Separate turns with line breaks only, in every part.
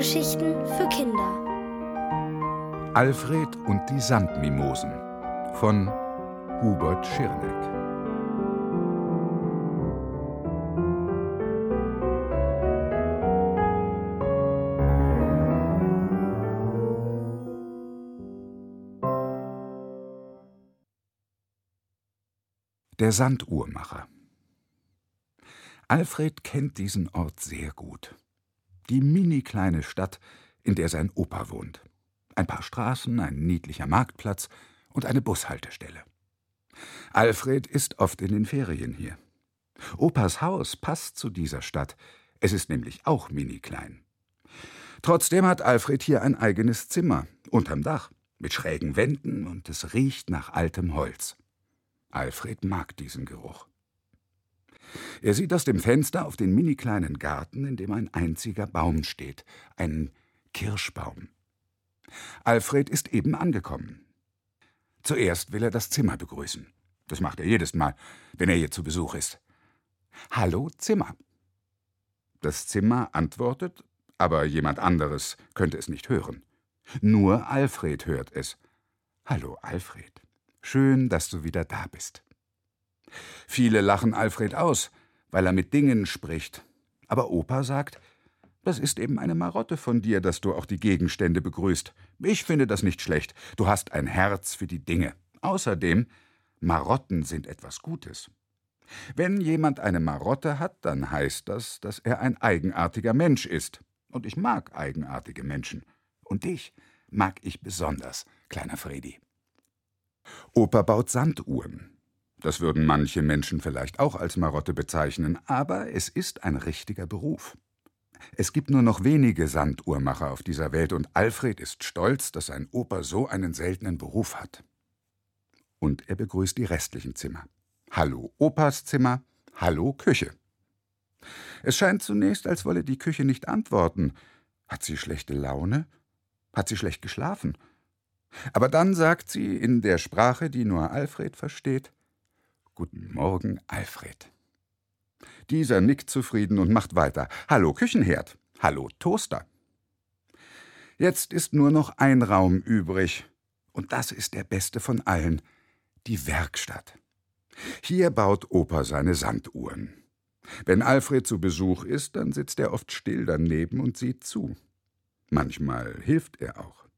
Hörgeschichten für Kinder.
Alfred und die Sandmimosen von Hubert Schirneck. Der Sanduhrmacher Alfred kennt diesen Ort sehr gut. Die mini kleine Stadt, in der sein Opa wohnt. Ein paar Straßen, ein niedlicher Marktplatz und eine Bushaltestelle. Alfred ist oft in den Ferien hier. Opas Haus passt zu dieser Stadt. Es ist nämlich auch mini klein. Trotzdem hat Alfred hier ein eigenes Zimmer unterm Dach mit schrägen Wänden und es riecht nach altem Holz. Alfred mag diesen Geruch. Er sieht aus dem Fenster auf den mini kleinen Garten, in dem ein einziger Baum steht, ein Kirschbaum. Alfred ist eben angekommen. Zuerst will er das Zimmer begrüßen. Das macht er jedes Mal, wenn er hier zu Besuch ist. Hallo Zimmer. Das Zimmer antwortet, aber jemand anderes könnte es nicht hören. Nur Alfred hört es. Hallo Alfred. Schön, dass du wieder da bist. Viele lachen Alfred aus, weil er mit Dingen spricht. Aber Opa sagt, das ist eben eine Marotte von dir, dass du auch die Gegenstände begrüßt. Ich finde das nicht schlecht. Du hast ein Herz für die Dinge. Außerdem, Marotten sind etwas Gutes. Wenn jemand eine Marotte hat, dann heißt das, dass er ein eigenartiger Mensch ist. Und ich mag eigenartige Menschen. Und dich mag ich besonders, kleiner Fredi. Opa baut Sanduhren. Das würden manche Menschen vielleicht auch als Marotte bezeichnen, aber es ist ein richtiger Beruf. Es gibt nur noch wenige Sanduhrmacher auf dieser Welt und Alfred ist stolz, dass sein Opa so einen seltenen Beruf hat. Und er begrüßt die restlichen Zimmer. Hallo Opas Zimmer, hallo Küche. Es scheint zunächst, als wolle die Küche nicht antworten. Hat sie schlechte Laune? Hat sie schlecht geschlafen? Aber dann sagt sie in der Sprache, die nur Alfred versteht, Guten Morgen, Alfred. Dieser nickt zufrieden und macht weiter. Hallo Küchenherd. Hallo Toaster. Jetzt ist nur noch ein Raum übrig. Und das ist der beste von allen. Die Werkstatt. Hier baut Opa seine Sanduhren. Wenn Alfred zu Besuch ist, dann sitzt er oft still daneben und sieht zu. Manchmal hilft er auch.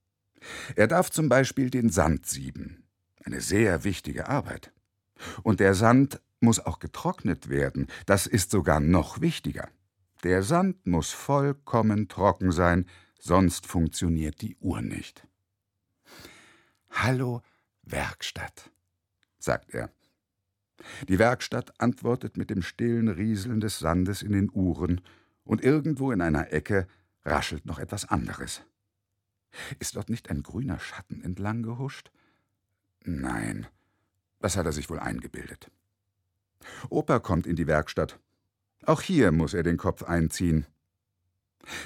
Er darf zum Beispiel den Sand sieben. Eine sehr wichtige Arbeit. Und der Sand muss auch getrocknet werden. Das ist sogar noch wichtiger. Der Sand muss vollkommen trocken sein, sonst funktioniert die Uhr nicht. Hallo, Werkstatt, sagt er. Die Werkstatt antwortet mit dem stillen Rieseln des Sandes in den Uhren, und irgendwo in einer Ecke raschelt noch etwas anderes. Ist dort nicht ein grüner Schatten entlang gehuscht? Nein, das hat er sich wohl eingebildet. Opa kommt in die Werkstatt. Auch hier muss er den Kopf einziehen.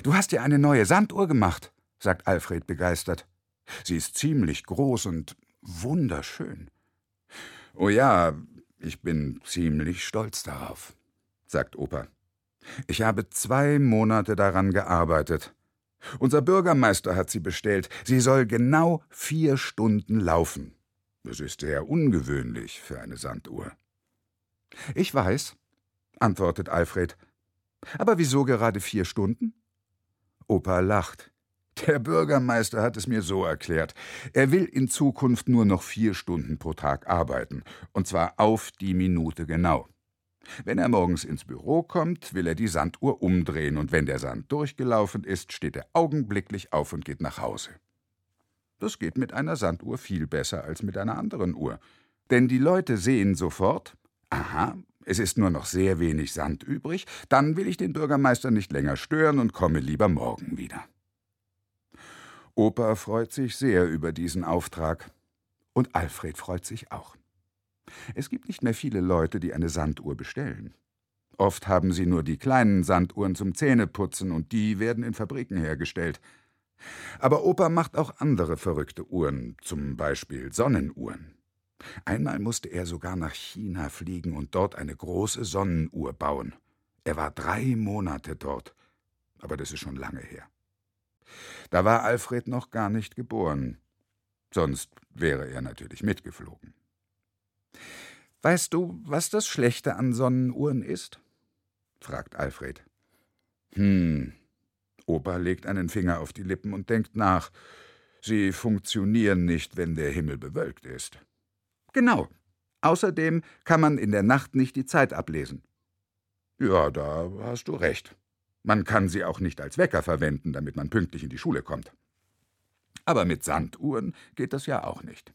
Du hast dir eine neue Sanduhr gemacht, sagt Alfred begeistert. Sie ist ziemlich groß und wunderschön. Oh ja, ich bin ziemlich stolz darauf, sagt Opa. Ich habe zwei Monate daran gearbeitet. Unser Bürgermeister hat sie bestellt. Sie soll genau vier Stunden laufen. Das ist sehr ungewöhnlich für eine Sanduhr. Ich weiß, antwortet Alfred. Aber wieso gerade vier Stunden? Opa lacht. Der Bürgermeister hat es mir so erklärt. Er will in Zukunft nur noch vier Stunden pro Tag arbeiten, und zwar auf die Minute genau. Wenn er morgens ins Büro kommt, will er die Sanduhr umdrehen, und wenn der Sand durchgelaufen ist, steht er augenblicklich auf und geht nach Hause. Das geht mit einer Sanduhr viel besser als mit einer anderen Uhr. Denn die Leute sehen sofort, aha, es ist nur noch sehr wenig Sand übrig, dann will ich den Bürgermeister nicht länger stören und komme lieber morgen wieder. Opa freut sich sehr über diesen Auftrag. Und Alfred freut sich auch. Es gibt nicht mehr viele Leute, die eine Sanduhr bestellen. Oft haben sie nur die kleinen Sanduhren zum Zähneputzen und die werden in Fabriken hergestellt. Aber Opa macht auch andere verrückte Uhren, zum Beispiel Sonnenuhren. Einmal musste er sogar nach China fliegen und dort eine große Sonnenuhr bauen. Er war drei Monate dort, aber das ist schon lange her. Da war Alfred noch gar nicht geboren. Sonst wäre er natürlich mitgeflogen. Weißt du, was das Schlechte an Sonnenuhren ist? fragt Alfred. Hm. Opa legt einen Finger auf die Lippen und denkt nach. Sie funktionieren nicht, wenn der Himmel bewölkt ist. Genau. Außerdem kann man in der Nacht nicht die Zeit ablesen. Ja, da hast du recht. Man kann sie auch nicht als Wecker verwenden, damit man pünktlich in die Schule kommt. Aber mit Sanduhren geht das ja auch nicht.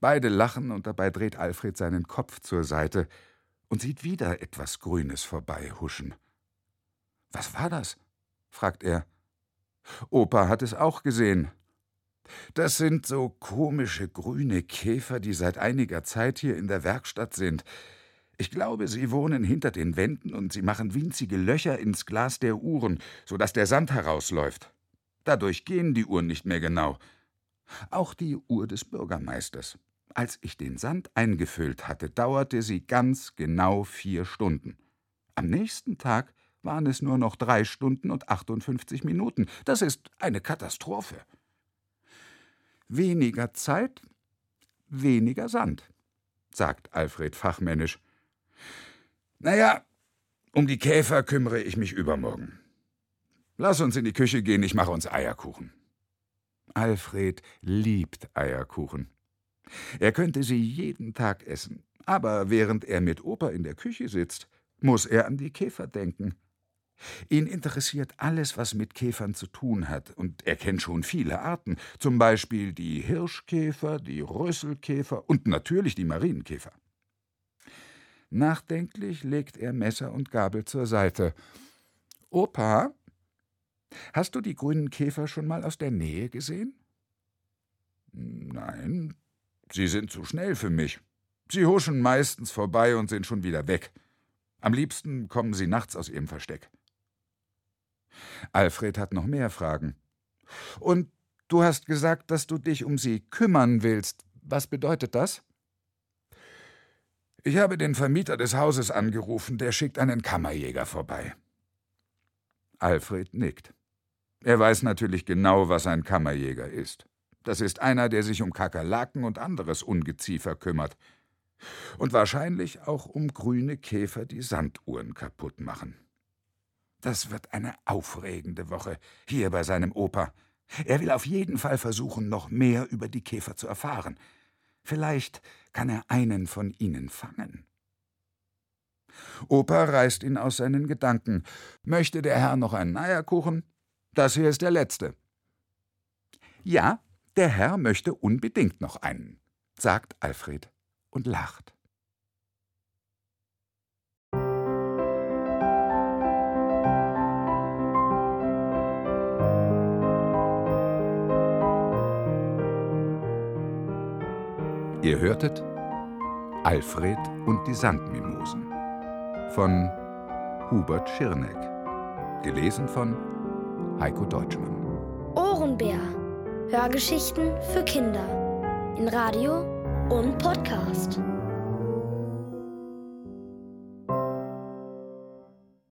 Beide lachen und dabei dreht Alfred seinen Kopf zur Seite und sieht wieder etwas Grünes vorbeihuschen. Was war das? Fragt er. Opa hat es auch gesehen. Das sind so komische grüne Käfer, die seit einiger Zeit hier in der Werkstatt sind. Ich glaube, sie wohnen hinter den Wänden und sie machen winzige Löcher ins Glas der Uhren, so dass der Sand herausläuft. Dadurch gehen die Uhren nicht mehr genau. Auch die Uhr des Bürgermeisters. Als ich den Sand eingefüllt hatte, dauerte sie ganz genau vier Stunden. Am nächsten Tag waren es nur noch drei Stunden und 58 Minuten. Das ist eine Katastrophe. Weniger Zeit, weniger Sand, sagt Alfred fachmännisch. Naja, um die Käfer kümmere ich mich übermorgen. Lass uns in die Küche gehen, ich mache uns Eierkuchen. Alfred liebt Eierkuchen. Er könnte sie jeden Tag essen, aber während er mit Opa in der Küche sitzt, muss er an die Käfer denken. Ihn interessiert alles, was mit Käfern zu tun hat, und er kennt schon viele Arten, zum Beispiel die Hirschkäfer, die Rüsselkäfer und natürlich die Marienkäfer. Nachdenklich legt er Messer und Gabel zur Seite. Opa, hast du die grünen Käfer schon mal aus der Nähe gesehen? Nein, sie sind zu schnell für mich. Sie huschen meistens vorbei und sind schon wieder weg. Am liebsten kommen sie nachts aus ihrem Versteck. Alfred hat noch mehr Fragen. Und du hast gesagt, dass du dich um sie kümmern willst. Was bedeutet das? Ich habe den Vermieter des Hauses angerufen, der schickt einen Kammerjäger vorbei. Alfred nickt. Er weiß natürlich genau, was ein Kammerjäger ist. Das ist einer, der sich um Kakerlaken und anderes Ungeziefer kümmert. Und wahrscheinlich auch um grüne Käfer, die Sanduhren kaputt machen. Das wird eine aufregende Woche hier bei seinem Opa. Er will auf jeden Fall versuchen, noch mehr über die Käfer zu erfahren. Vielleicht kann er einen von ihnen fangen. Opa reißt ihn aus seinen Gedanken. Möchte der Herr noch einen Eierkuchen? Das hier ist der letzte. Ja, der Herr möchte unbedingt noch einen, sagt Alfred und lacht. Ihr hörtet Alfred und die Sandmimosen von Hubert Schirneck. Gelesen von Heiko Deutschmann.
Ohrenbär. Hörgeschichten für Kinder. In Radio und Podcast.